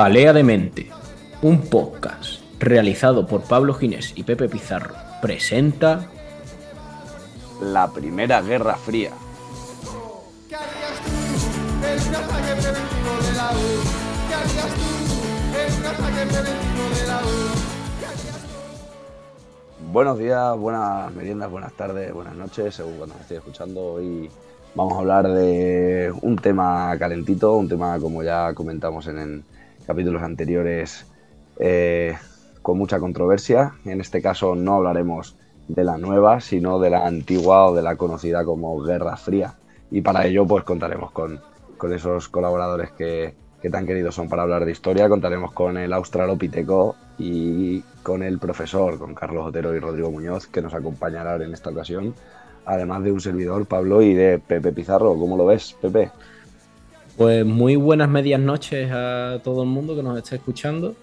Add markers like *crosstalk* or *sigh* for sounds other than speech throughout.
Jalea de Mente, un podcast realizado por Pablo Ginés y Pepe Pizarro, presenta La Primera Guerra Fría. ¿Qué harías tú en un ataque preventivo de la U? ¿Qué harías tú en un ataque preventivo de la U? ¿Qué harías tú? Buenos días, buenas meriendas, buenas tardes, buenas noches, según cuando me estéis escuchando. Hoy vamos a hablar de un tema calentito, un tema como ya comentamos en, en capítulos anteriores, eh, con mucha controversia. En este caso no hablaremos de la nueva, sino de la antigua o de la conocida como Guerra Fría. Y para ello pues contaremos con, con esos colaboradores que, que tan queridos son para hablar de historia. Contaremos con el australopiteco y con el profesor, con Carlos Otero y Rodrigo Muñoz, que nos acompañarán en esta ocasión, además de un servidor, Pablo, y de Pepe Pizarro. ¿Cómo lo ves, Pepe? Pues muy buenas medias noches a todo el mundo que nos está escuchando.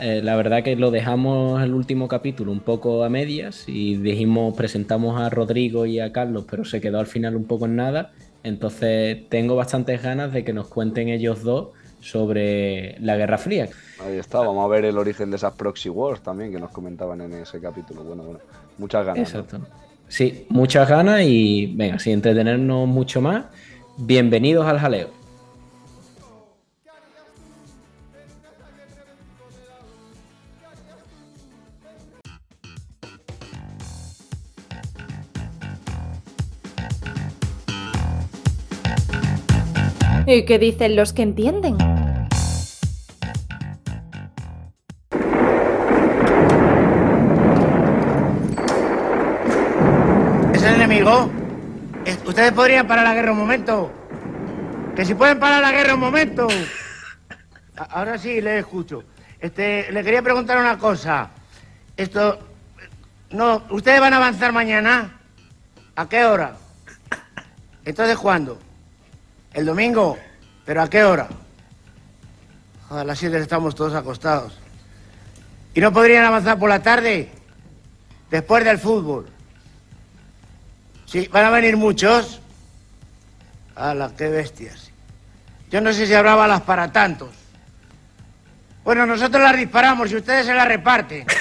Eh, la verdad que lo dejamos el último capítulo un poco a medias y dijimos, presentamos a Rodrigo y a Carlos, pero se quedó al final un poco en nada. Entonces tengo bastantes ganas de que nos cuenten ellos dos sobre la Guerra Fría. Ahí está, vamos a ver el origen de esas proxy wars también que nos comentaban en ese capítulo. Bueno, bueno, muchas ganas. ¿no? Exacto. Sí, muchas ganas y venga, sin entretenernos mucho más, bienvenidos al jaleo. ¿Y qué dicen los que entienden? ¿Es el enemigo? ¿Ustedes podrían parar la guerra un momento? Que si pueden parar la guerra un momento. Ahora sí, le escucho. Este, le quería preguntar una cosa. Esto, no, ¿ustedes van a avanzar mañana? ¿A qué hora? Entonces, ¿cuándo? ¿El domingo? ¿Pero a qué hora? A las 7 estamos todos acostados. ¿Y no podrían avanzar por la tarde? Después del fútbol. Sí, van a venir muchos. ¡Hala, qué bestias! Yo no sé si habrá balas para tantos. Bueno, nosotros las disparamos y ustedes se las reparten. *laughs*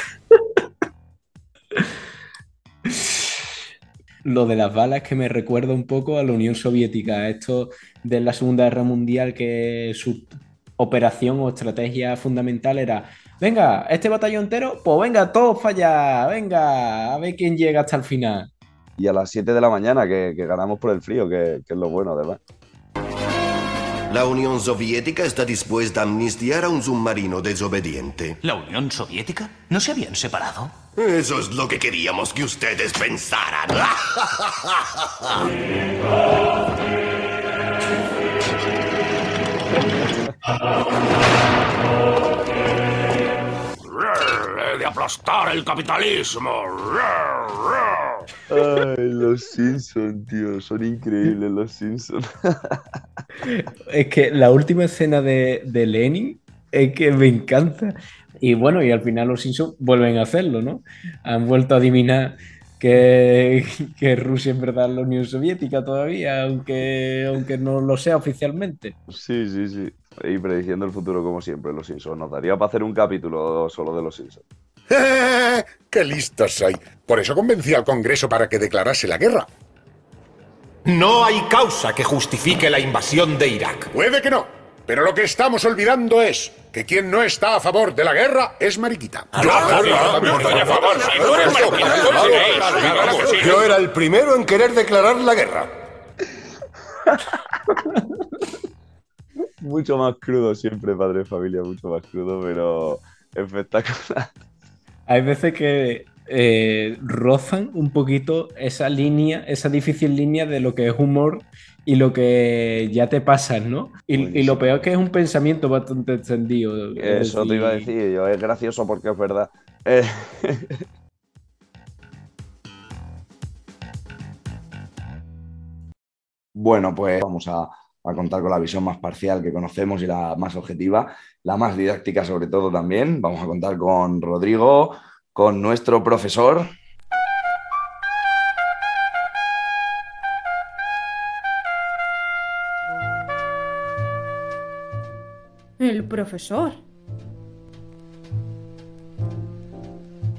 Lo de las balas que me recuerda un poco a la Unión Soviética, esto de la Segunda Guerra Mundial que su operación o estrategia fundamental era, venga, este batallón entero, pues venga, todos para allá, venga, a ver quién llega hasta el final. Y a las 7 de la mañana, que, que ganamos por el frío, que, que es lo bueno, además. La Unión Soviética está dispuesta a amnistiar a un submarino desobediente. ¿La Unión Soviética? ¿No se habían separado? Eso es lo que queríamos que ustedes pensaran. *laughs* De aplastar el capitalismo. Ay, los Simpsons, tío, son increíbles los Simpsons. *laughs* Es que la última escena de, de Lenin es que me encanta. Y bueno, y al final los Simpsons vuelven a hacerlo, ¿no? Han vuelto a adivinar que, que Rusia en verdad es la Unión Soviética todavía, aunque, aunque no lo sea oficialmente. Sí, sí, sí. Y prediciendo el futuro como siempre, los Simpsons. Nos daría para hacer un capítulo solo de los Simpsons. *laughs* ¡Qué listos soy! Por eso convencí al Congreso para que declarase la guerra. No hay causa que justifique la invasión de Irak. Puede que no, pero lo que estamos olvidando es que quien no está a favor de la guerra es mariquita. Yo, era el primero en querer declarar la guerra. *laughs* Mucho más crudo siempre, padre de familia, mucho más crudo, pero espectacular. Hay veces que eh, rozan un poquito esa línea, esa difícil línea de lo que es humor y lo que ya te pasas, ¿no? Y, y lo peor es que es un pensamiento bastante extendido. es Eso te iba a decir yo, es gracioso porque es verdad. Eh, Bueno, pues vamos a, a contar con la visión más parcial que conocemos y la más objetiva, la más didáctica sobre todo también. Vamos a contar con Rodrigo, con nuestro profesor. El profesor.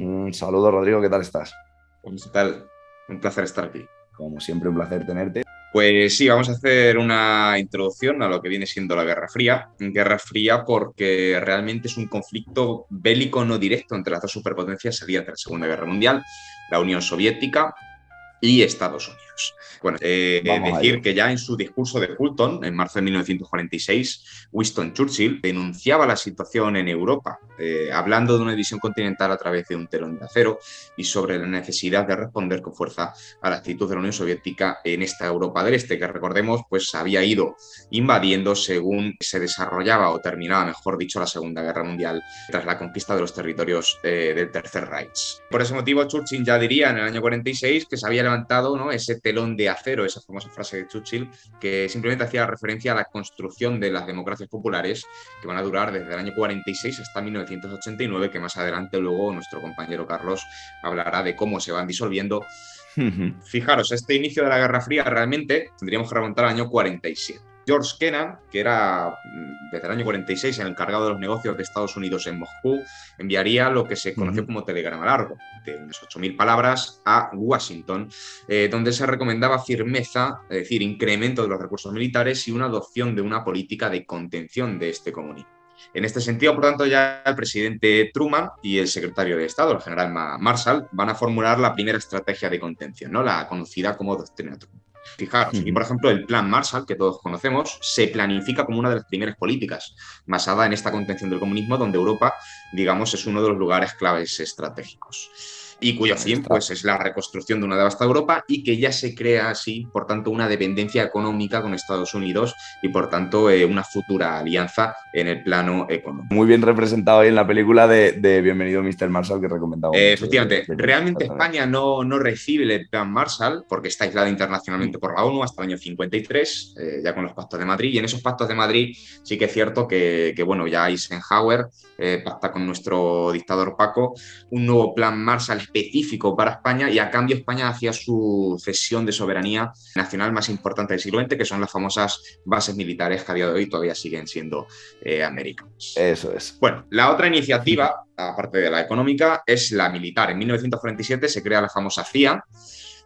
Un saludo, Rodrigo, ¿qué tal estás? Pues, ¿Qué tal? Un placer estar aquí. Como siempre, un placer tenerte. Pues sí, vamos a hacer una introducción a lo que viene siendo la Guerra Fría. Guerra Fría porque realmente es un conflicto bélico no directo entre las dos superpotencias salidas de la Segunda Guerra Mundial, la Unión Soviética y Estados Unidos. Bueno, eh, decir que ya en su discurso de Fulton, en marzo de 1946, Winston Churchill denunciaba la situación en Europa, eh, hablando de una división continental a través de un telón de acero y sobre la necesidad de responder con fuerza a la actitud de la Unión Soviética en esta Europa del Este, que recordemos, pues había ido invadiendo según se desarrollaba o terminaba, mejor dicho, la Segunda Guerra Mundial tras la conquista de los territorios eh, del Tercer Reich. Por ese motivo, Churchill ya diría en el año 46 que se había levantado ¿no? ese telón de acero, esa famosa frase de Churchill, que simplemente hacía referencia a la construcción de las democracias populares que van a durar desde el año 46 hasta 1989, que más adelante luego nuestro compañero Carlos hablará de cómo se van disolviendo. *laughs* Fijaros, este inicio de la Guerra Fría realmente tendríamos que remontar al año 47. George Kennan, que era mm, desde el año 46 el encargado de los negocios de Estados Unidos en Moscú, enviaría lo que se conoció como telegrama largo, de unas 8.000 palabras, a Washington, eh, donde se recomendaba firmeza, es decir, incremento de los recursos militares y una adopción de una política de contención de este comunismo. En este sentido, por tanto, ya el presidente Truman y el secretario de Estado, el general Marshall, van a formular la primera estrategia de contención, ¿no? la conocida como doctrina Truman. Fijaros, y por ejemplo, el plan Marshall, que todos conocemos, se planifica como una de las primeras políticas, basada en esta contención del comunismo, donde Europa, digamos, es uno de los lugares claves estratégicos y cuyo fin pues, es la reconstrucción de una devastada Europa y que ya se crea así, por tanto, una dependencia económica con Estados Unidos y, por tanto, eh, una futura alianza en el plano económico. Muy bien representado ahí en la película de, Bienvenido Mr. Marshall que recomendaba. Eh, efectivamente, realmente España no, no recibe el plan Marshall porque está aislada internacionalmente por la ONU hasta el año 53, eh, ya con los pactos de Madrid, y en esos pactos de Madrid sí que es cierto que, que bueno, ya Eisenhower pacta con nuestro dictador Paco un nuevo plan Marshall específico para España y a cambio España hacía su cesión de soberanía nacional más importante del siglo XX, que son las famosas bases militares que a día de hoy todavía siguen siendo eh, americanas. Eso es. Bueno, la otra iniciativa, aparte de la económica, es la militar. En 1947 se crea la famosa CIA.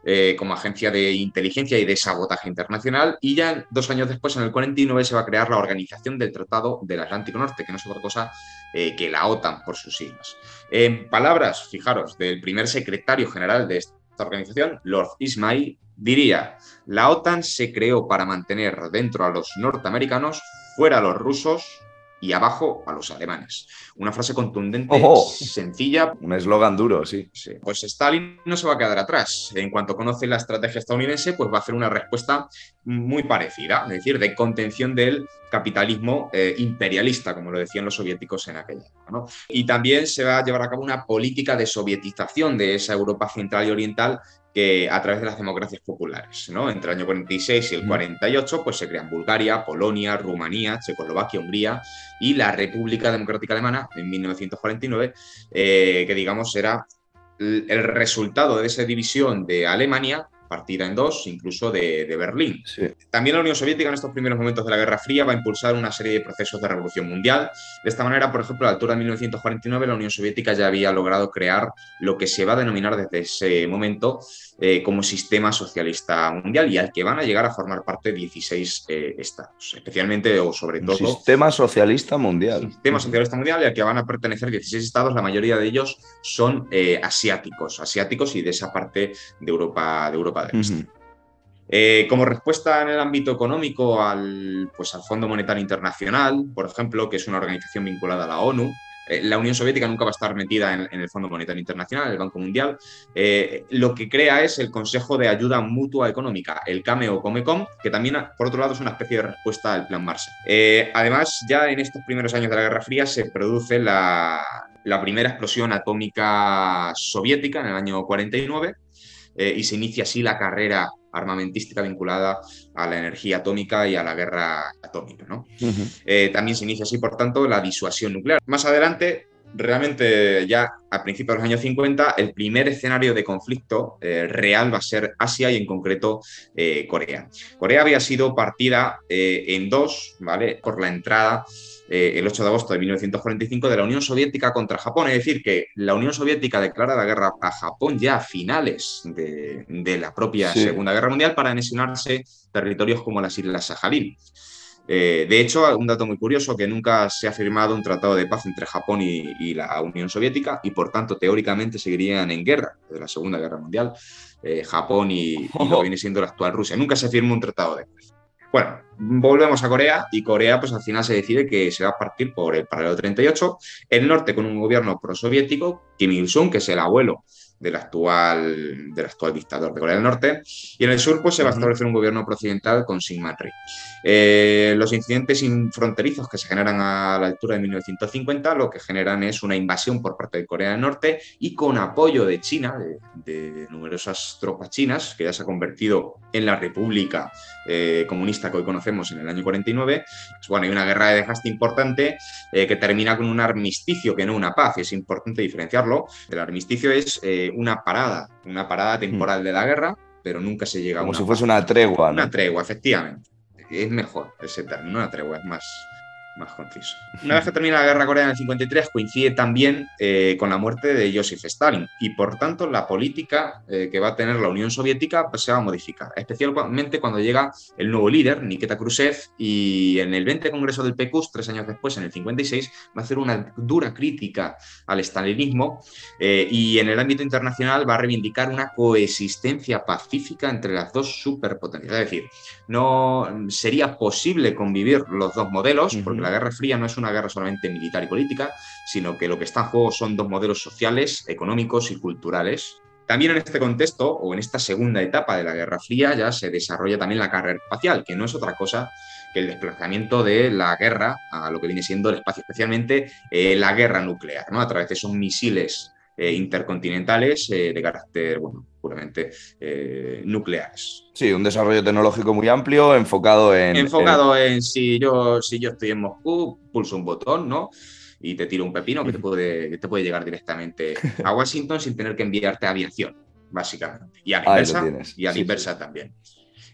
Eh, como agencia de inteligencia y de sabotaje internacional y ya dos años después, en el 49, se va a crear la Organización del Tratado del Atlántico Norte, que no es otra cosa eh, que la OTAN por sus siglas. En palabras, fijaros, del primer secretario general de esta organización, Lord Ismay, diría, la OTAN se creó para mantener dentro a los norteamericanos, fuera a los rusos y abajo a los alemanes. Una frase contundente, sencilla. Un eslogan duro, sí. sí. Pues Stalin no se va a quedar atrás. En cuanto conoce la estrategia estadounidense, pues va a hacer una respuesta muy parecida, es decir, de contención del capitalismo eh, imperialista, como lo decían los soviéticos en aquella época. Y también se va a llevar a cabo una política de sovietización de esa Europa central y oriental que a través de las democracias populares, ¿no? Entre el año 46 y el 48, pues se crean Bulgaria, Polonia, Rumanía, Checoslovaquia, Hungría y la República Democrática Alemana en 1949, eh, que digamos era el resultado de esa división de Alemania partida en dos, incluso de, Berlín. También la Unión Soviética en estos primeros momentos de la Guerra Fría va a impulsar una serie de procesos de revolución mundial. De esta manera, por ejemplo, a la altura de 1949, la Unión Soviética ya había logrado crear lo que se va a denominar desde ese momento eh, como sistema socialista mundial y al que van a llegar a formar parte 16 eh, estados, especialmente o sobre todo... Sistema socialista mundial. Sistema socialista mundial y al que van a pertenecer 16 estados, la mayoría de ellos son eh, asiáticos, asiáticos y de esa parte de Europa, de Europa del Este. como respuesta en el ámbito económico al, pues, al Fondo Monetario Internacional, por ejemplo, que es una organización vinculada a la ONU, eh, la Unión Soviética nunca va a estar metida en, el Fondo Monetario Internacional, el Banco Mundial. Eh, lo que crea es el Consejo de Ayuda Mutua Económica, el CAME o COMECOM, que también, por otro lado, es una especie de respuesta al Plan Marshall. Eh, además, ya en estos primeros años de la Guerra Fría se produce la, primera explosión atómica soviética en el año 49 y se inicia así la carrera armamentística vinculada a la energía atómica y a la guerra atómica. ¿no? Eh, también se inicia así, por tanto, la disuasión nuclear. Más adelante, realmente ya a principios de los años 50 el primer escenario de conflicto eh, real va a ser Asia y en concreto eh, Corea. Corea había sido partida en dos, ¿vale? Por la entrada el 8 de agosto de 1945 de la Unión Soviética contra Japón. Es decir, que la Unión Soviética declara la guerra a Japón ya a finales de, de la propia Sí. Segunda Guerra Mundial para anexionarse territorios como las Islas Sajalín. Eh, de hecho, un dato muy curioso, que nunca se ha firmado un tratado de paz entre Japón y, y la Unión Soviética y por tanto teóricamente seguirían en guerra desde la Segunda Guerra Mundial, eh, Japón y, y lo viene siendo la actual Rusia. Nunca se firmó un tratado de paz. Bueno, volvemos a Corea y Corea pues al final se decide que se va a partir por el paralelo 38, el norte con un gobierno prosoviético, Kim Il-sung, que es el abuelo del actual, del actual dictador de Corea del Norte, y en el sur pues, se va a establecer un gobierno procedimental con Syngman Rhee. Eh, los incidentes fronterizos que se generan a la altura de 1950 lo que generan es una invasión por parte de Corea del Norte y con apoyo de China, de, de numerosas tropas chinas, que ya se ha convertido en la República eh, Comunista que hoy conocemos en el año 49. Pues, bueno, hay una guerra de desgaste importante eh, que termina con un armisticio, que no una paz, es importante diferenciarlo. El armisticio es eh, una parada, una parada temporal de la guerra, pero nunca se llega a Como una si paz. fuese una tregua, ¿no? Una tregua, efectivamente. Es mejor ese término, una tregua, es más, más conciso. Una vez que termina la guerra coreana en el 53, coincide también eh, con la muerte de Joseph Stalin y por tanto la política eh, que va a tener la Unión Soviética pues, se va a modificar, especialmente cuando llega el nuevo líder, Nikita Khrushchev, y en el 20 Congreso del PQS, tres años después, en el 56, va a hacer una dura crítica al estalinismo eh, y en el ámbito internacional va a reivindicar una coexistencia pacífica entre las dos superpotencias. Es decir, no sería posible convivir los dos modelos, porque la Guerra Fría no es una guerra solamente militar y política, sino que lo que está en juego son dos modelos sociales, económicos y culturales. También en este contexto, o en esta segunda etapa de la Guerra Fría, ya se desarrolla también la carrera espacial, que no es otra cosa que el desplazamiento de la guerra a lo que viene siendo el espacio, especialmente eh, la guerra nuclear, ¿no? a través de esos misiles eh, intercontinentales eh, de carácter, bueno, puramente eh, nucleares. Sí, un desarrollo tecnológico muy amplio, enfocado en. Enfocado en si yo, si yo estoy en Moscú, pulso un botón, ¿no? Y te tiro un pepino que te *laughs* puede, te puede llegar directamente a Washington sin tener que enviarte aviación, básicamente. Y a la inversa, y a la Sí, inversa también.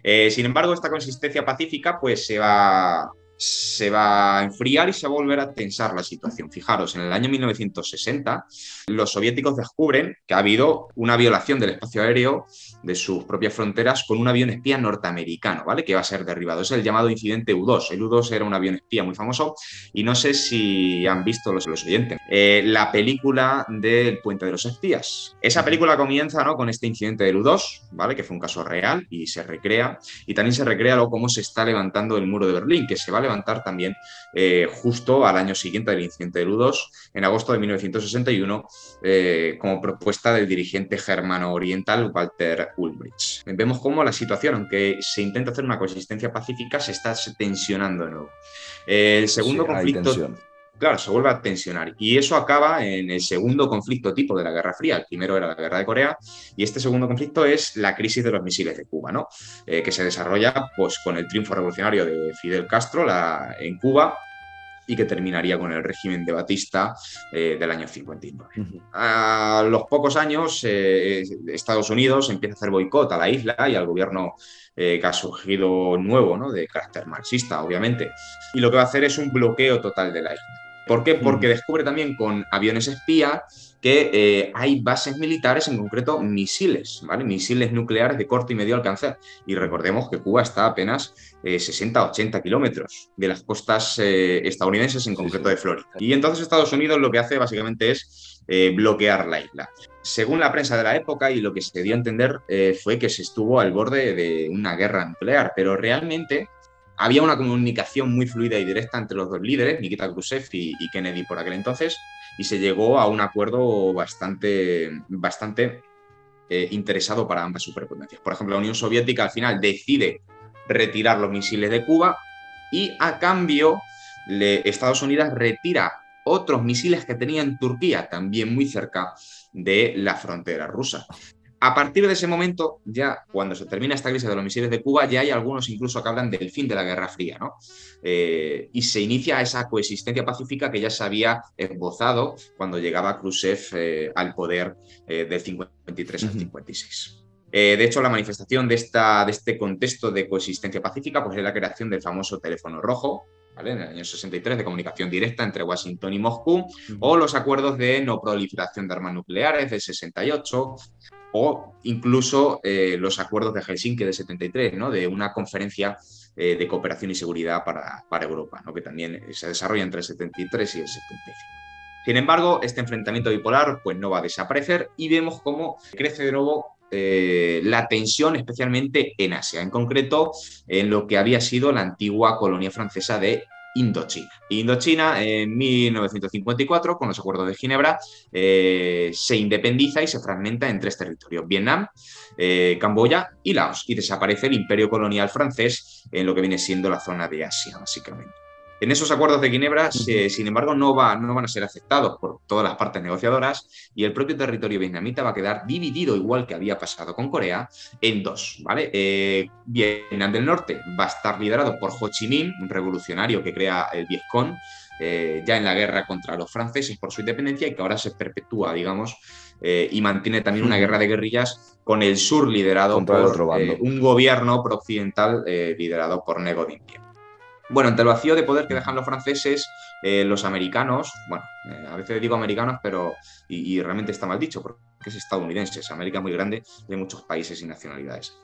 Eh, sin embargo, esta consistencia pacífica pues se va, se va a enfriar y se va a volver a tensar la situación. Fijaros, en el año 1960 los soviéticos descubren que ha habido una violación del espacio aéreo de sus propias fronteras con un avión espía norteamericano, ¿vale? Que va a ser derribado. Es el llamado incidente U-2. El U-2 era un avión espía muy famoso y no sé si han visto los, oyentes. Eh, la película del Puente de los Espías. Esa película comienza ¿no? con este incidente del U-2, ¿vale? Que fue un caso real y se recrea. Y también se recrea luego cómo se está levantando el muro de Berlín, que se va levantar también eh, justo al año siguiente del incidente del U-2, en agosto de 1961, eh, como propuesta del dirigente germano-oriental Walter Ulbricht. Vemos cómo la situación, aunque se intenta hacer una coexistencia pacífica, se está tensionando de nuevo. El segundo Sí, conflicto. Claro, se vuelve a tensionar. Y eso acaba en el segundo conflicto tipo de la Guerra Fría. El primero era la Guerra de Corea y este segundo conflicto es la crisis de los misiles de Cuba, ¿no? Eh, que se desarrolla pues, con el triunfo revolucionario de Fidel Castro la- en Cuba y que terminaría con el régimen de Batista eh, del año 59. A los pocos años, eh, Estados Unidos empieza a hacer boicot a la isla y al gobierno eh, que ha surgido nuevo, ¿no? de carácter marxista, obviamente. Y lo que va a hacer es un bloqueo total de la isla. ¿Por qué? Porque descubre también con aviones espía que eh, hay bases militares, en concreto misiles, ¿vale? Misiles nucleares de corto y medio alcance. Y recordemos que Cuba está a apenas eh, 60-80 kilómetros de las costas eh, estadounidenses, en concreto de Florida. Y entonces Estados Unidos lo que hace básicamente es eh, bloquear la isla. Según la prensa de la época y lo que se dio a entender fue que se estuvo al borde de una guerra nuclear, pero realmente había una comunicación muy fluida y directa entre los dos líderes, Nikita Khrushchev y, Kennedy por aquel entonces, y se llegó a un acuerdo bastante, eh, interesado para ambas superpotencias. Por ejemplo, la Unión Soviética al final decide retirar los misiles de Cuba y a cambio Estados Unidos retira otros misiles que tenía en Turquía, también muy cerca de la frontera rusa. A partir de ese momento, ya cuando se termina esta crisis de los misiles de Cuba, ya hay algunos incluso que hablan del fin de la Guerra Fría, ¿no? Eh, y se inicia esa coexistencia pacífica que ya se había esbozado cuando llegaba Khrushchev eh, al poder eh, del 53 al 56. de hecho, la manifestación de, esta, de este contexto de coexistencia pacífica pues, es la creación del famoso teléfono rojo, ¿vale? en el año 63 de comunicación directa entre Washington y Moscú, o los acuerdos de no proliferación de armas nucleares del 68, o incluso eh, los acuerdos de Helsinki de 73, ¿no? de una conferencia eh, de cooperación y seguridad para, Europa, ¿no? que también se desarrolla entre el 73 y el 75. Sin embargo, este enfrentamiento bipolar pues, no va a desaparecer y vemos cómo crece de nuevo eh, la tensión, especialmente en Asia, en concreto en lo que había sido la antigua colonia francesa de Indochina. Indochina en 1954, con los acuerdos de Ginebra, eh, se independiza y se fragmenta en tres territorios, Vietnam, eh, Camboya y Laos, y desaparece el imperio colonial francés en lo que viene siendo la zona de Asia, básicamente. En esos acuerdos de Ginebra, sin embargo, no, va, no, van a ser aceptados por todas las partes negociadoras y el propio territorio vietnamita va a quedar dividido, igual que había pasado con Corea, en dos. ¿vale? Eh, Vietnam del Norte va a estar liderado por Ho Chi Minh, un revolucionario que crea el Vietcong, eh, ya en la guerra contra los franceses por su independencia y que ahora se perpetúa, digamos, eh, y mantiene también una guerra de guerrillas con el sur liderado por un gobierno prooccidental liderado por Nego Dinh bueno, ante el vacío de poder que dejan los franceses, eh, los americanos, bueno, eh, a veces digo americanos, pero, y, realmente está mal dicho, porque es estadounidense, es América muy grande, hay muchos países y nacionalidades.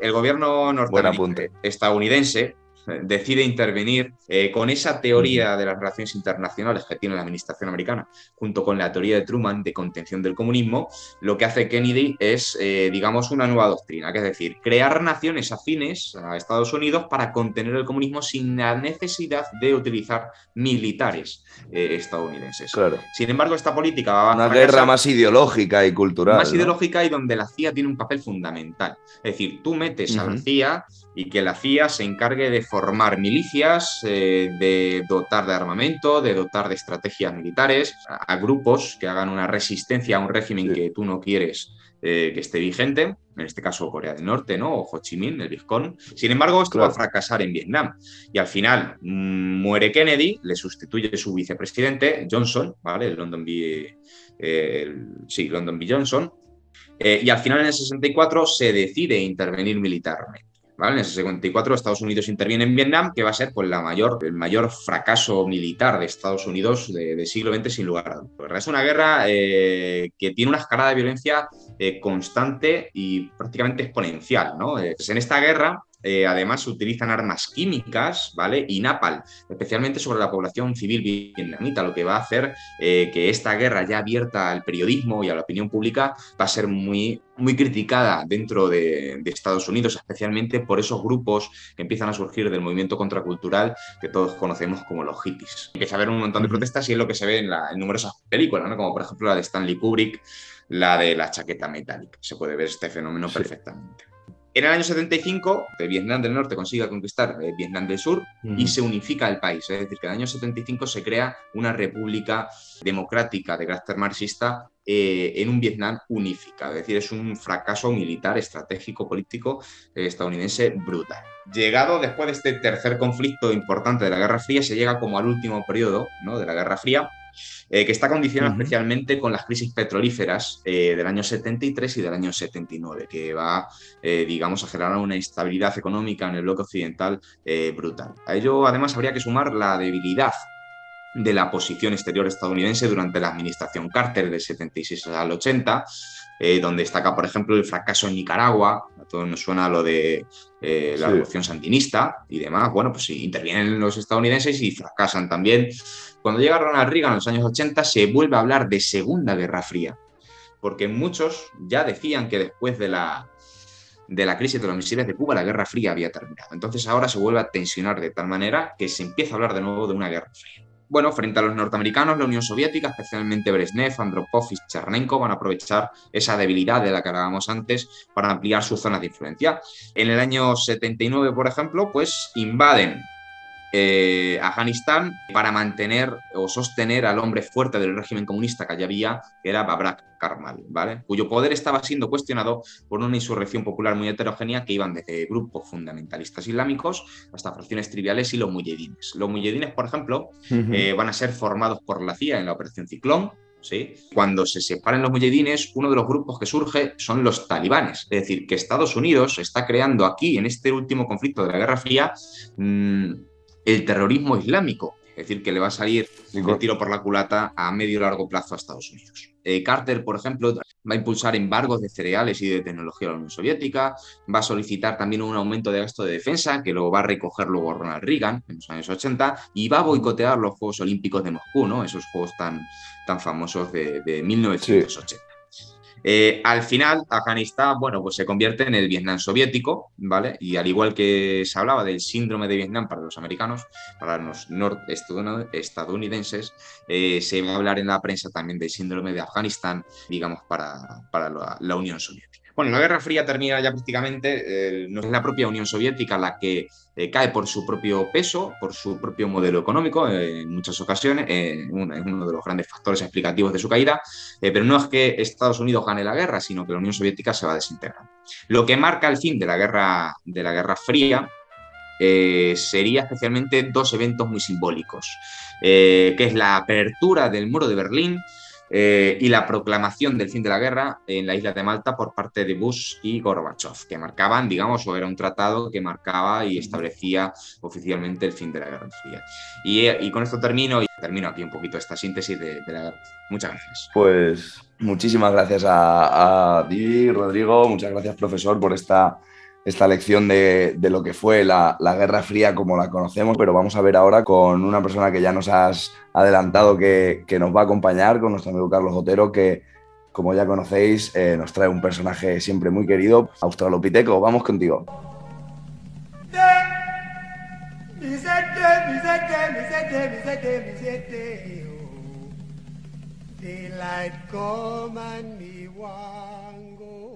El gobierno norteamericano estadounidense decide intervenir eh, con esa teoría de las relaciones internacionales que tiene la administración americana, junto con la teoría de Truman de contención del comunismo, lo que hace Kennedy es, eh, digamos, una nueva doctrina, que es decir, crear naciones afines a Estados Unidos para contener el comunismo sin la necesidad de utilizar militares eh, estadounidenses. Sin embargo, esta política va a... Una guerra más ideológica y cultural. Más ideológica y donde la CIA tiene un papel fundamental. Es decir, tú metes a la CIA y que la CIA se encargue de formar milicias, eh, de dotar de armamento, de dotar de estrategias militares a, grupos que hagan una resistencia a un régimen que tú no quieres eh, que esté vigente, en este caso Corea del Norte, ¿no? O Ho Chi Minh, el Vietcong. Sin embargo, esto va a fracasar en Vietnam. Y al final mm, muere Kennedy, le sustituye su vicepresidente, Johnson, ¿vale? El London B. Eh, sí, London B. Johnson. y al final, en el 64, se decide intervenir militarmente. En el 64 Estados Unidos interviene en Vietnam, que va a ser pues, la mayor, el mayor fracaso militar de Estados Unidos del siglo XX sin lugar a dudas. Es una guerra eh, que tiene una escalada de violencia eh, constante y prácticamente exponencial. ¿no? Pues en esta guerra eh, además se utilizan armas químicas, ¿vale? Y napal, especialmente sobre la población civil vietnamita, lo que va a hacer eh, que esta guerra ya abierta al periodismo y a la opinión pública va a ser muy, muy criticada dentro de, Estados Unidos, especialmente por esos grupos que empiezan a surgir del movimiento contracultural que todos conocemos como los hippies. Hay que saber un montón de protestas y es lo que se ve en, en numerosas películas, ¿no? Como por ejemplo la de Stanley Kubrick, la de la chaqueta metálica. Se puede ver este fenómeno perfectamente. En el año 75, Vietnam del Norte consigue conquistar eh, Vietnam del Sur y se unifica el país. Es decir, que en el año 75 se crea una república democrática de carácter marxista eh, en un Vietnam unificado. Es decir, es un fracaso militar, estratégico, político eh, estadounidense brutal. Llegado después de este tercer conflicto importante de la Guerra Fría, se llega como al último periodo ¿no? de la Guerra Fría, eh, que está condicionado especialmente con las crisis petrolíferas eh, del año 73 y del año 79, que va, eh, digamos, a generar una instabilidad económica en el bloque occidental brutal. A ello, además, habría que sumar la debilidad de la posición exterior estadounidense durante la administración Carter del 76 al 80, donde destaca, por ejemplo, el fracaso en Nicaragua, a todos nos suena lo de la revolución sandinista y demás. Bueno, pues intervienen los estadounidenses y fracasan también cuando llega Ronald Reagan en los años 80 se vuelve a hablar de Segunda Guerra Fría, porque muchos ya decían que después de la, de la crisis de los misiles de Cuba la Guerra Fría había terminado. Entonces ahora se vuelve a tensionar de tal manera que se empieza a hablar de nuevo de una Guerra Fría. Bueno, frente a los norteamericanos, la Unión Soviética, especialmente Brezhnev, Andropov y Chernenko, van a aprovechar esa debilidad de la que hablábamos antes para ampliar sus zonas de influencia. En el año 79, por ejemplo, pues invaden eh, Afganistán para mantener o sostener al hombre fuerte del régimen comunista que allí había, que era Babrak Karmal, ¿vale? cuyo poder estaba siendo cuestionado por una insurrección popular muy heterogénea que iban desde grupos fundamentalistas islámicos hasta fracciones triviales y los muyedines. Los muyedines, por ejemplo, eh, van a ser formados por la CIA en la Operación Ciclón, ¿sí? Cuando se separan los muyedines, uno de los grupos que surge son los talibanes. Es decir, que Estados Unidos está creando aquí, en este último conflicto de la Guerra Fría, mm, el terrorismo islámico. Es decir, que le va a salir un tiro por la culata a medio y largo plazo a Estados Unidos. Eh, Carter, por ejemplo, va a impulsar embargos de cereales y de tecnología a la Unión Soviética, va a solicitar también un aumento de gasto de defensa, que lo va a recoger luego Ronald Reagan en los años 80, y va a boicotear los Juegos Olímpicos de Moscú, ¿no? esos Juegos tan, tan famosos de, de 1980. Eh, al final, Afganistán, bueno, pues se convierte en el Vietnam soviético, ¿vale? Y al igual que se hablaba del síndrome de Vietnam para los americanos, para los norestadounidenses, eh, se va a hablar en la prensa también del síndrome de Afganistán, digamos, para, para la Unión Soviética. Bueno, la Guerra Fría termina ya prácticamente, eh, no es la propia Unión Soviética la que eh, cae por su propio peso, por su propio modelo económico, eh, en muchas ocasiones, es uno de los grandes factores explicativos de su caída, pero no es que Estados Unidos gane la guerra, sino que la Unión Soviética se va desintegrando. Lo que marca el fin de la Guerra, de la guerra Fría sería especialmente dos eventos muy simbólicos, que es la apertura del muro de Berlín, eh, y la proclamación del fin de la guerra en la isla de Malta por parte de Bush y Gorbachev, que marcaban, digamos, o era un tratado que marcaba y establecía oficialmente el fin de la Guerra Fría. Y, y con esto termino y termino aquí un poquito esta síntesis de, de la guerra. Muchas gracias. Pues muchísimas gracias a, a ti, Rodrigo, muchas gracias, profesor, por esta esta lección de, lo que fue la, Guerra Fría como la conocemos, pero vamos a ver ahora con una persona que ya nos has adelantado que, nos va a acompañar, con nuestro amigo Carlos Otero, que como ya conocéis eh, nos trae un personaje siempre muy querido, Australopiteco. Vamos contigo.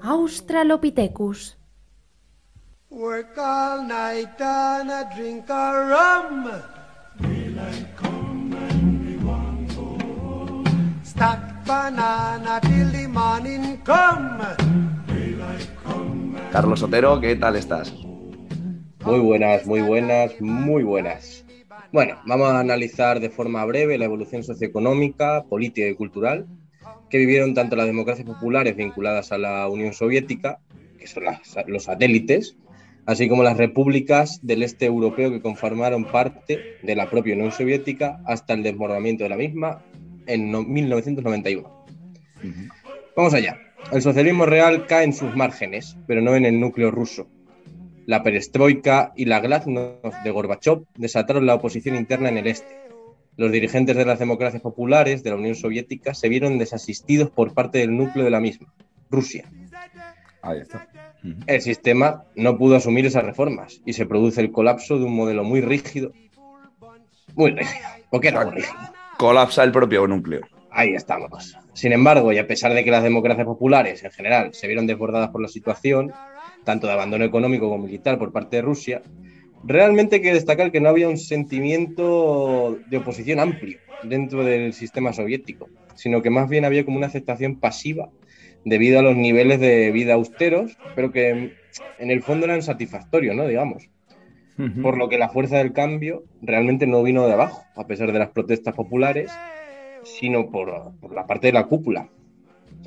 Australopithecus Work all night and a drink a rum. Daylight come and we want go home. Stack banana till the morning come. Daylight come Carlos Otero, ¿qué tal estás? Muy buenas, muy buenas, muy buenas. Bueno, vamos a analizar de forma breve la evolución socioeconómica, política y cultural que vivieron tanto las democracias populares vinculadas a la Unión Soviética, que son las, los satélites, así como las repúblicas del este europeo que conformaron parte de la propia Unión Soviética hasta el desmoronamiento de la misma en 1991. Vamos allá. El socialismo real cae en sus márgenes, pero no en el núcleo ruso. La perestroika y la glasnost de Gorbachev desataron la oposición interna en el este. Los dirigentes de las democracias populares de la Unión Soviética se vieron desasistidos por parte del núcleo de la misma, Rusia. Ahí está. El sistema no pudo asumir esas reformas y se produce el colapso de un modelo muy rígido. Muy rígido. ¿Por qué no rígido? Colapsa el propio núcleo. Ahí estamos. Sin embargo, y a pesar de que las democracias populares en general se vieron desbordadas por la situación, tanto de abandono económico como militar por parte de Rusia, realmente hay que destacar que no había un sentimiento de oposición amplio dentro del sistema soviético, sino que más bien había como una aceptación pasiva debido a los niveles de vida austeros, pero que en el fondo eran satisfactorios, ¿no? Digamos. Por lo que la fuerza del cambio realmente no vino de abajo, a pesar de las protestas populares, sino por, la parte de la cúpula.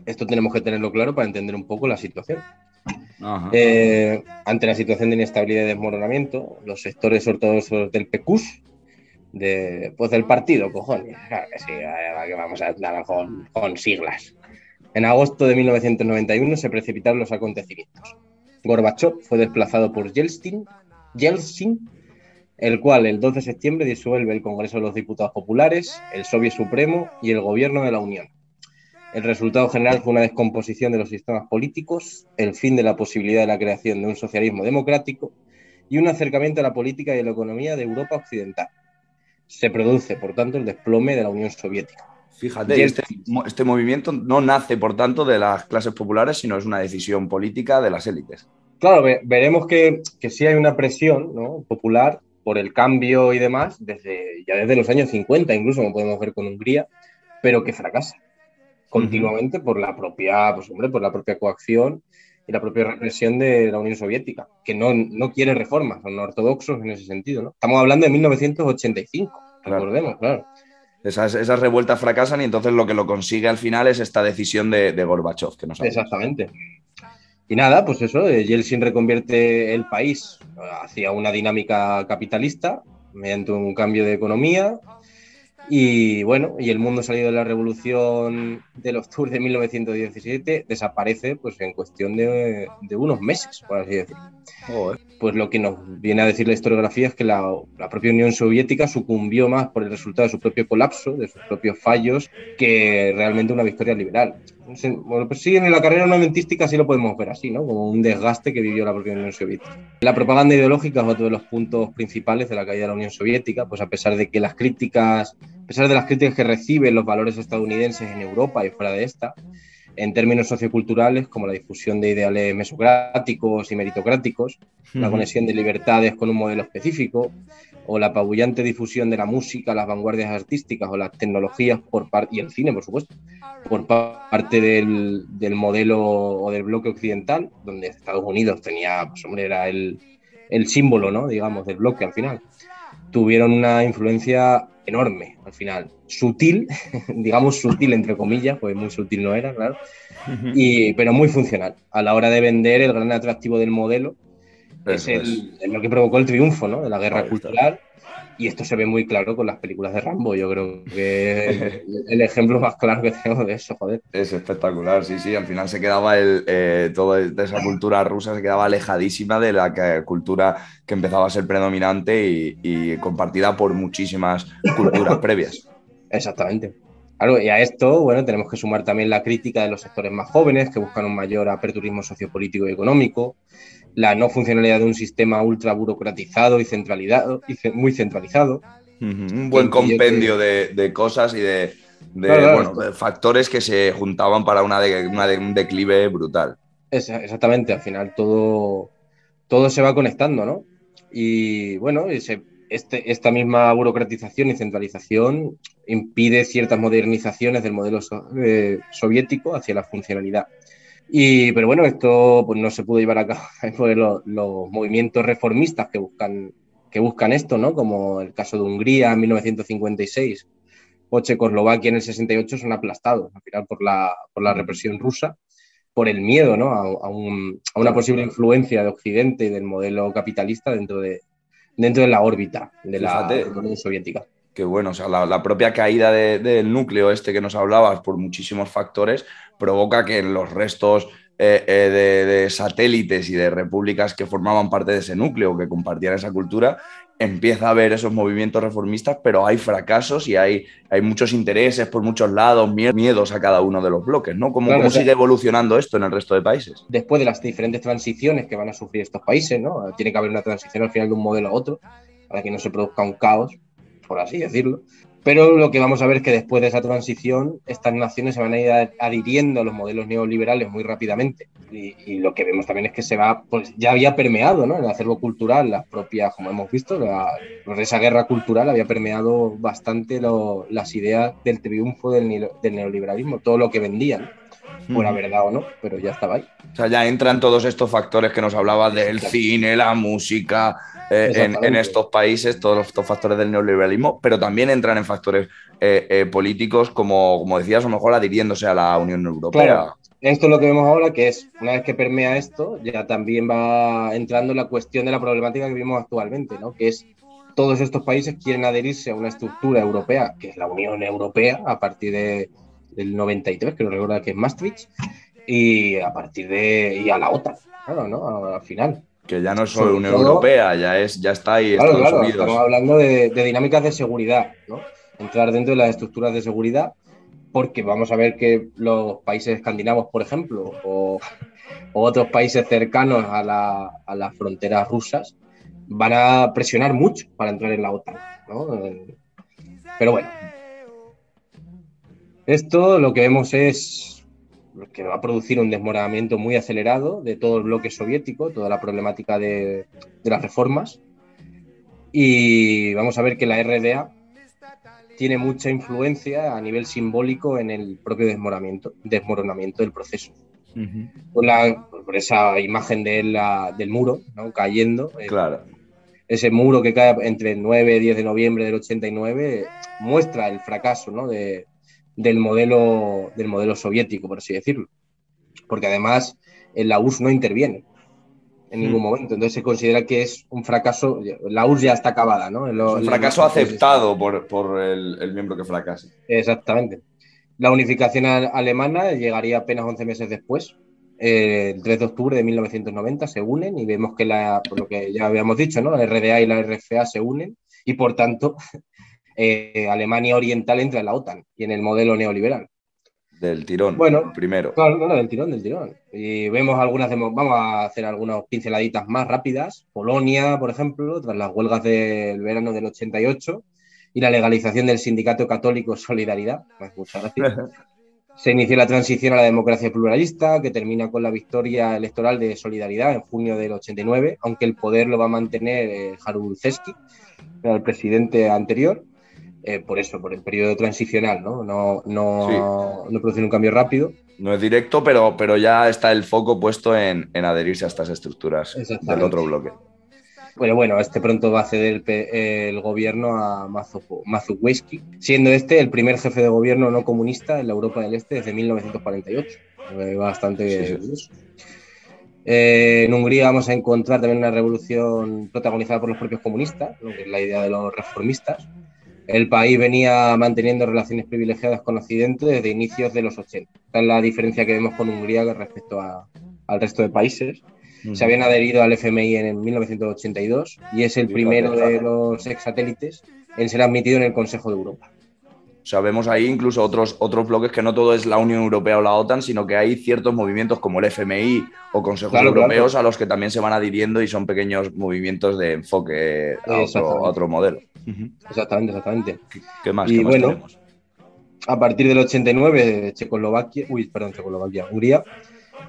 Esto tenemos que tenerlo claro para entender un poco la situación. Eh, ante la situación de inestabilidad y desmoronamiento, los sectores ortodoxos del PECUS, de, pues del partido, cojones, claro que sí, vamos a dar con, con siglas. En agosto de 1991 se precipitaron los acontecimientos. Gorbachev fue desplazado por Yeltsin, Yeltsin, el cual el 12 de septiembre disuelve el Congreso de los Diputados Populares, el Soviet Supremo y el Gobierno de la Unión. El resultado general fue una descomposición de los sistemas políticos, el fin de la posibilidad de la creación de un socialismo democrático y un acercamiento a la política y a la economía de Europa Occidental. Se produce, por tanto, el desplome de la Unión Soviética. Fíjate, este, este, movimiento no nace, por tanto, de las clases populares, sino es una decisión política de las élites. Claro, veremos que, que sí hay una presión popular por el cambio y demás, desde, ya desde los años 50, incluso, como podemos ver con Hungría, pero que fracasa continuamente por la propia, pues hombre, por la propia coacción y la propia represión de la Unión Soviética, que no, no quiere reformas, son ortodoxos en ese sentido. ¿no? Estamos hablando de 1985, recordemos, claro. Esas, esas, revueltas fracasan y entonces lo que lo consigue al final es esta decisión de, de Gorbachev. Que nos Exactamente. Y nada, pues eso, eh, Yeltsin reconvierte el país hacia una dinámica capitalista mediante un cambio de economía. Y bueno, y el mundo salido de la revolución de los tours de 1917 desaparece pues en cuestión de, de unos meses, por así decirlo. Pues lo que nos viene a decir la historiografía es que la, la, propia Unión Soviética sucumbió más por el resultado de su propio colapso, de sus propios fallos, que realmente una victoria liberal. Bueno, pues sí, en la carrera armamentística sí lo podemos ver así, ¿no? Como un desgaste que vivió la propia Unión Soviética. La propaganda ideológica es otro de los puntos principales de la caída de la Unión Soviética, pues a pesar de que las críticas, a pesar de las críticas que reciben los valores estadounidenses en Europa y fuera de esta, en términos socioculturales, como la difusión de ideales mesocráticos y meritocráticos, uh -huh. la conexión de libertades con un modelo específico, o la apabullante difusión de la música, las vanguardias artísticas o las tecnologías por parte, y el cine, por supuesto, por parte del, del, modelo o del bloque occidental, donde Estados Unidos tenía, pues hombre, era el, el símbolo, ¿no? digamos, del bloque al final, tuvieron una influencia enorme al final, sutil, *laughs* digamos sutil entre comillas, pues muy sutil no era, claro, y, pero muy funcional a la hora de vender el gran atractivo del modelo, es, el, es, lo que provocó el triunfo ¿no? de la guerra cultural. Y esto se ve muy claro con las películas de Rambo. Yo creo que es *laughs* el ejemplo más claro que tengo de eso, joder. Es espectacular, sí, sí. Al final se quedaba el, eh, toda esa cultura rusa se quedaba alejadísima de la que, cultura que empezaba a ser predominante y, y compartida por muchísimas culturas previas. Exactamente. Claro, y a esto, bueno, tenemos que sumar también la crítica de los sectores más jóvenes que buscan un mayor aperturismo sociopolítico y económico, la no funcionalidad de un sistema ultra burocratizado y centralizado, y muy centralizado. Uh -huh. Un buen compendio que... de, de, cosas y de, de, claro, claro, bueno, de, factores que se juntaban para una una un declive brutal. Es, exactamente, al final todo, todo se va conectando, ¿no? Y bueno, ese, este, esta misma burocratización y centralización impide ciertas modernizaciones del modelo so, eh, soviético hacia la funcionalidad. Y, pero bueno, esto pues, no se pudo llevar a cabo *laughs* por los, los, movimientos reformistas que buscan, que buscan esto, ¿no? como el caso de Hungría en 1956 o Checoslovaquia en el 68 son aplastados al final por la, por la represión rusa, por el miedo ¿no? a, a, un, a una posible influencia de Occidente y del modelo capitalista dentro de, dentro de la órbita de la Unión Soviética. Qué bueno, o sea, la, la propia caída de, del núcleo este que nos hablabas por muchísimos factores provoca que en los restos eh, eh, de, de, satélites y de repúblicas que formaban parte de ese núcleo, que compartían esa cultura, empieza a haber esos movimientos reformistas, pero hay fracasos y hay, hay muchos intereses por muchos lados, miedos a cada uno de los bloques, ¿no? ¿Cómo, claro, cómo o sea, sigue evolucionando esto en el resto de países? Después de las diferentes transiciones que van a sufrir estos países, ¿no? Tiene que haber una transición al final de un modelo a otro, para que no se produzca un caos, por así decirlo. Pero lo que vamos a ver es que después de esa transición, estas naciones se van a ir adhiriendo a los modelos neoliberales muy rápidamente. Y, y lo que vemos también es que se va, pues ya había permeado ¿no? el acervo cultural, las propias, como hemos visto, la, esa guerra cultural había permeado bastante lo, las ideas del triunfo del, del, neoliberalismo, todo lo que vendían, fuera mm. verdad o no, pero ya estaba ahí. O sea, ya entran todos estos factores que nos hablaba del cine, la música, eh, en, en, estos países, todos estos factores del neoliberalismo, pero también entran en factores eh, eh, políticos, como, como decías, a lo mejor adhiriéndose a la Unión Europea. Claro. Esto es lo que vemos ahora, que es, una vez que permea esto, ya también va entrando la cuestión de la problemática que vivimos actualmente, ¿no? que es todos estos países quieren adherirse a una estructura europea, que es la Unión Europea, a partir de, del 93, que lo recuerda que es Maastricht, y a partir de, y a la OTAN, claro, ¿no? Al final. Que ya no es solo Unión Europea, ya, es, ya está ahí claro, Estados claro, Unidos. Estamos hablando de, de, dinámicas de seguridad, ¿no? Entrar dentro de las estructuras de seguridad, porque vamos a ver que los países escandinavos, por ejemplo, o, o otros países cercanos a, la, a, las fronteras rusas, van a presionar mucho para entrar en la OTAN, ¿no? Pero bueno. Esto lo que vemos es que va a producir un desmoronamiento muy acelerado de todo el bloque soviético, toda la problemática de, de las reformas. Y vamos a ver que la RDA tiene mucha influencia a nivel simbólico en el propio desmoronamiento, desmoronamiento del proceso. por, la, por esa imagen de la- del muro ¿no? cayendo, eh, Claro. ese muro que cae entre el 9 y 10 de noviembre del 89 muestra el fracaso ¿no? de- del, modelo, del modelo soviético, por así decirlo. Porque además en la URSS no interviene en ningún Mm. momento. Entonces se considera que es un fracaso, la URSS ya está acabada. ¿no? En lo- Es un fracaso aceptado por, por el, el miembro que fracase. Exactamente. La unificación alemana llegaría apenas 11 meses después. Eh, el 3 de octubre de 1990 se unen y vemos que, la, por lo que ya habíamos dicho, ¿no? la RDA y la RFA se unen y por tanto *laughs* eh, Alemania Oriental entra en la OTAN y en el modelo neoliberal. Del tirón. Bueno, primero. Claro, no, no, del tirón, del tirón. Y vemos algunas, vamos a hacer algunas pinceladitas más rápidas. Polonia, por ejemplo, tras las huelgas del verano del 88 y la legalización del sindicato católico Solidaridad. Pues, Muchas gracias. *laughs* Se inició la transición a la democracia pluralista, que termina con la victoria electoral de Solidaridad en junio del 89, aunque el poder lo va a mantener eh, Jaruzelski, que era el presidente anterior, eh, por eso, por el periodo transicional, ¿no? No, no, no producir un cambio rápido. No es directo, pero, pero ya está el foco puesto en, en adherirse a estas estructuras del otro bloque. Bueno, bueno, este pronto va a ceder el, gobierno a Mazukiewicz, siendo este el primer jefe de gobierno no comunista en la Europa del Este desde 1948. Eh, Bastante curioso. Eh, en Hungría vamos a encontrar también una revolución protagonizada por los propios comunistas, lo que es la idea de los reformistas. El país venía manteniendo relaciones privilegiadas con Occidente desde inicios de los 80. Esta es la diferencia que vemos con Hungría respecto a- al resto de países. Se habían adherido al FMI en 1982 y es el primero de los ex satélites en ser admitido en el Consejo de Europa. O sea, vemos ahí incluso otros, otros bloques que no todo es la Unión Europea o la OTAN, sino que hay ciertos movimientos como el FMI o consejos Claro, europeos claro. a los que también se van adhiriendo y son pequeños movimientos de enfoque a otro, a otro modelo. Exactamente, exactamente. ¿Qué más? Y ¿Qué más bueno, a partir del 89, Checoslovaquia, uy, perdón, Checoslovaquia, Hungría,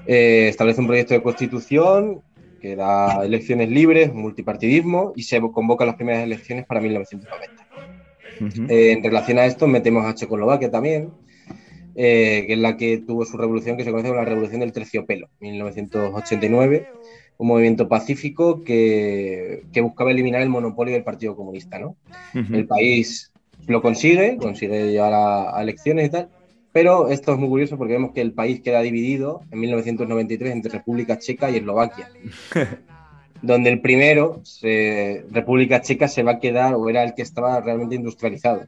eh, establece un proyecto de constitución que da elecciones libres, multipartidismo y se convocan las primeras elecciones para 1990. Eh, en relación a esto, metemos a Checoslovaquia también, eh, que es la que tuvo su revolución, que se conoce como la Revolución del Terciopelo, 1989, un movimiento pacífico que, que buscaba eliminar el monopolio del Partido Comunista. ¿no? El país lo consigue, consigue llegar a, a elecciones y tal, pero esto es muy curioso porque vemos que el país queda dividido en 1993 entre República Checa y Eslovaquia *laughs* donde el primero, se- República Checa, se va a quedar o era el que estaba realmente industrializado,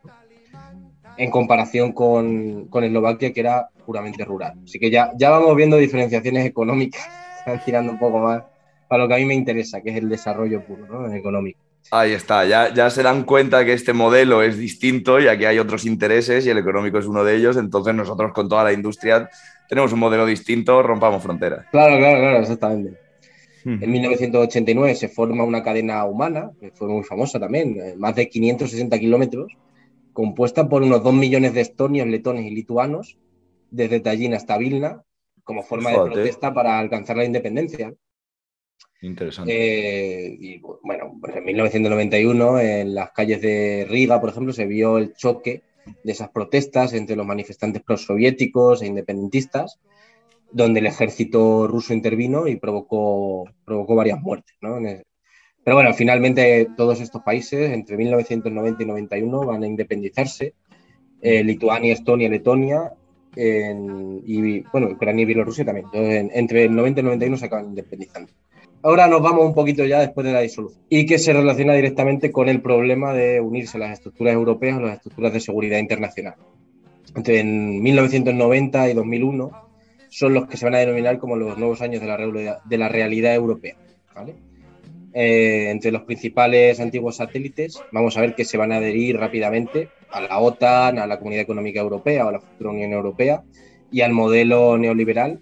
en comparación con, con Eslovaquia, que era puramente rural. Así que ya, ya vamos viendo diferenciaciones económicas, *laughs* están tirando un poco más para lo que a mí me interesa, que es el desarrollo puro, ¿no? económico. Ahí está, ya, ya se dan cuenta que este modelo es distinto y aquí hay otros intereses y el económico es uno de ellos, entonces nosotros con toda la industria tenemos un modelo distinto, rompamos fronteras. Claro, claro, claro, exactamente. En 1989 se forma una cadena humana, que fue muy famosa también, eh, más de 560 kilómetros, compuesta por unos 2 millones de estonios, letones y lituanos, desde Tallinn hasta Vilna, como forma de protesta para alcanzar la independencia. Interesante. Eh, y bueno, pues en 1991 en las calles de Riga, por ejemplo, se vio el choque de esas protestas entre los manifestantes prosoviéticos e independentistas, donde el ejército ruso intervino y provocó, provocó varias muertes. ¿no? Pero bueno, finalmente todos estos países, entre 1990 y 91, van a independizarse. Eh, Lituania, Estonia, Letonia, en- y bueno, Ucrania y Bielorrusia también. Entonces, en- entre el 90 y el 91 se acaban independizando. Ahora nos vamos un poquito ya después de la disolución y que se relaciona directamente con el problema de unirse a las estructuras europeas o las estructuras de seguridad internacional. Entre en 1990 y 2001 son los que se van a denominar como los nuevos años de la, realidad- europea. Eh, entre los principales antiguos satélites vamos a ver que se van a adherir rápidamente a la OTAN, a la Comunidad Económica Europea o a la futura Unión Europea y al modelo neoliberal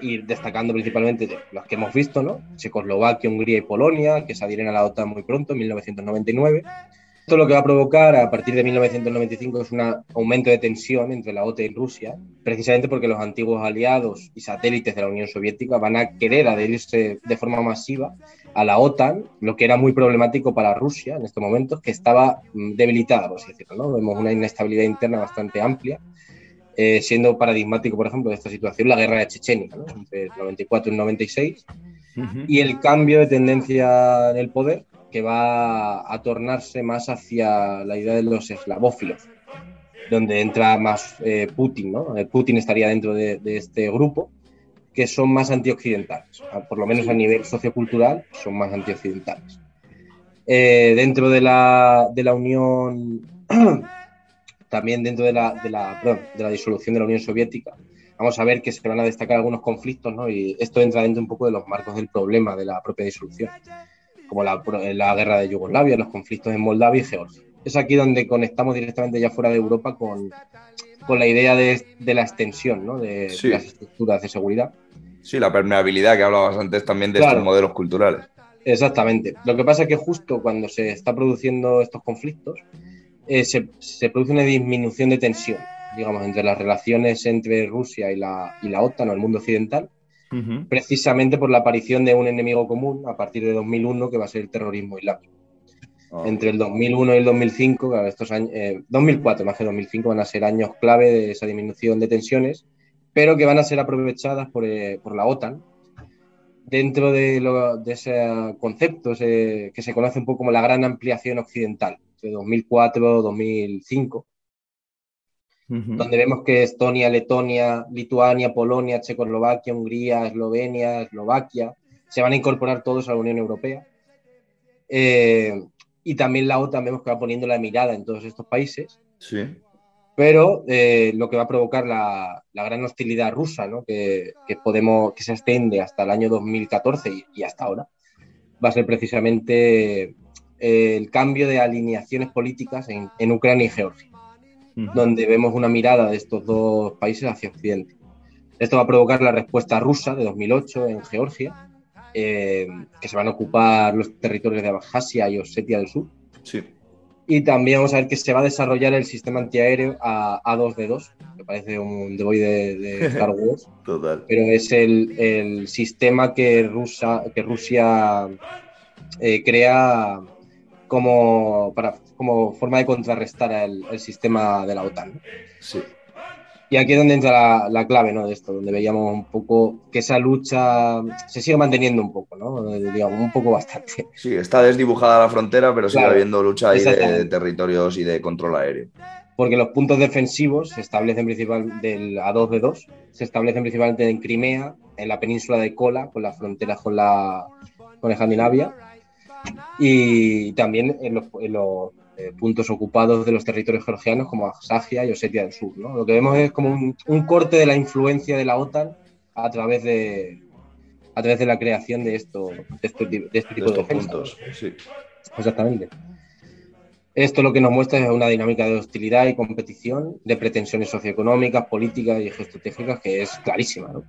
y destacando principalmente de los que hemos visto, ¿no? Checoslovaquia, Hungría y Polonia, que se adhieren a la OTAN muy pronto, en 1999. Esto lo que va a provocar a partir de 1995 es un aumento de tensión entre la OTAN y Rusia, precisamente porque los antiguos aliados y satélites de la Unión Soviética van a querer adherirse de forma masiva a la OTAN, lo que era muy problemático para Rusia en estos momentos, que estaba mm, debilitada, por así decirlo. ¿no? Vemos una inestabilidad interna bastante amplia, eh, siendo paradigmático, por ejemplo, de esta situación la guerra de Chechenia, ¿no? entre el 94 y el 96, y el cambio de tendencia en el poder que va a tornarse más hacia la idea de los eslavófilos, donde entra más eh, Putin, ¿no? Eh, Putin estaría dentro de, este grupo, que son más antioccidentales, por lo menos a nivel sociocultural son más antioccidentales. Eh, dentro de la, de la Unión, *clears throat* también dentro de la, de, la, de la disolución de la Unión Soviética, vamos a ver que se van a destacar algunos conflictos, ¿no? Y esto entra dentro un poco de los marcos del problema de la propia disolución como la, la, guerra de Yugoslavia, los conflictos en Moldavia y Georgia. Es aquí donde conectamos directamente ya fuera de Europa con, con la idea de, de, la extensión ¿no? de, las estructuras de seguridad. Sí, la permeabilidad que hablabas antes también de estos modelos culturales. Exactamente. Lo que pasa es que justo cuando se está produciendo estos conflictos, eh, se, se, produce una disminución de tensión, digamos, entre las relaciones entre Rusia y la, y la OTAN o el mundo occidental, precisamente por la aparición de un enemigo común a partir de 2001, que va a ser el terrorismo islámico. Ah. Entre el 2001 y el 2005, estos años, 2004 eh, más que 2005, van a ser años clave de esa disminución de tensiones, pero que van a ser aprovechadas por, eh, por la OTAN dentro de, de ese concepto que se conoce un poco como la gran ampliación occidental, de 2004-2005, donde vemos que Estonia, Letonia, Lituania, Polonia, Checoslovaquia, Hungría, Eslovenia, Eslovaquia, se van a incorporar todos a la Unión Europea. Eh, y también la OTAN vemos que va poniendo la mirada en todos estos países. Sí. Pero eh, lo que va a provocar la, gran hostilidad rusa, ¿no? que, podemos, que se extiende hasta el año 2014 y, hasta ahora, va a ser precisamente eh, el cambio de alineaciones políticas en Ucrania y Georgia donde vemos una mirada de estos dos países hacia Occidente. Esto va a provocar la respuesta rusa de 2008 en Georgia, eh, que se van a ocupar los territorios de Abjasia y Osetia del Sur. Sí. Y también vamos a ver que se va a desarrollar el sistema antiaéreo A, 2 d 2 que parece un droide de, *laughs* Star Wars. Total. Pero es el, el sistema que, Rusa, que Rusia eh, crea como, para, como forma de contrarrestar el, el sistema de la OTAN. Sí. Y aquí es donde entra la, clave ¿no? de esto, donde veíamos un poco que esa lucha se sigue manteniendo un poco, ¿no? digamos, un poco bastante. Sí, está desdibujada la frontera, pero sigue habiendo lucha ahí de, territorios y de control aéreo. Porque los puntos defensivos se establecen principalmente del A2 b 2 se establecen principalmente en Crimea, en la península de Kola, con las fronteras con la con Escandinavia, y también en los, eh, puntos ocupados de los territorios georgianos como Abjasia y Osetia del Sur. ¿no? Lo que vemos es como un, corte de la influencia de la OTAN a través de, a través de la creación de, esto, de, este, tipo de, puntos. Sí. Exactamente. Esto lo que nos muestra es una dinámica de hostilidad y competición, de pretensiones socioeconómicas, políticas y geoestratégicas que es clarísima. ¿no?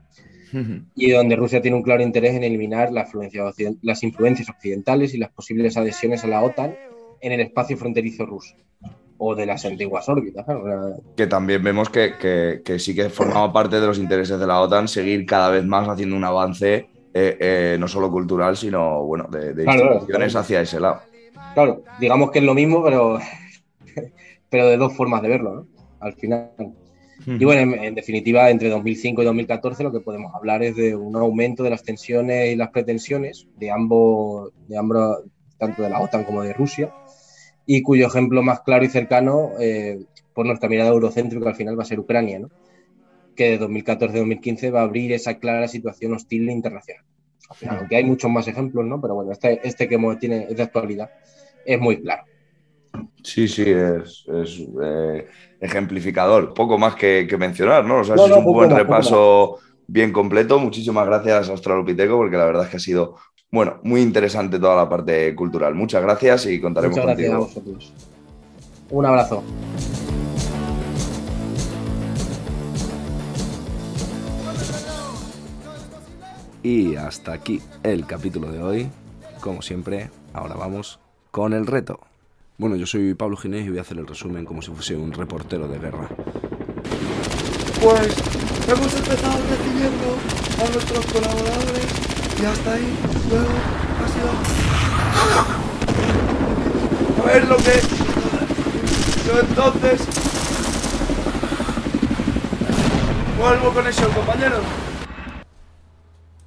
Y donde Rusia tiene un claro interés en eliminar las influencias occidentales y las posibles adhesiones a la OTAN en el espacio fronterizo ruso o de las antiguas órbitas. Que también vemos que, sí que formaba parte de los intereses de la OTAN seguir cada vez más haciendo un avance eh, eh, no solo cultural, sino bueno, de, de instituciones hacia ese lado. Claro, digamos que es lo mismo, pero, *laughs* pero de dos formas de verlo, ¿no? Al final. Y bueno, en, definitiva, entre 2005 y 2014 lo que podemos hablar es de un aumento de las tensiones y las pretensiones de ambos, de ambos tanto de la OTAN como de Rusia, y cuyo ejemplo más claro y cercano, eh, por nuestra mirada eurocéntrica, al final va a ser Ucrania, ¿no? que de 2014 2015 va a abrir esa clara situación hostil internacional. aunque hay muchos más ejemplos, ¿no? pero bueno, este, este que tiene de actualidad es muy claro. Sí, sí, es, eh, ejemplificador. Poco más que, mencionar, ¿no? O sea, es un buen repaso bien completo. Muchísimas gracias, Australopiteco, porque la verdad es que ha sido, bueno, muy interesante toda la parte cultural. Muchas gracias y contaremos Muchas gracias contigo. A vosotros. Un abrazo. Y hasta aquí el capítulo de hoy. Como siempre, ahora vamos con el reto. Bueno, yo soy Pablo Ginés y voy a hacer el resumen como si fuese un reportero de guerra. Pues hemos empezado recibiendo a nuestros colaboradores y hasta ahí. Luego ha sido. A ver lo que. Yo entonces. Vuelvo con eso, compañeros.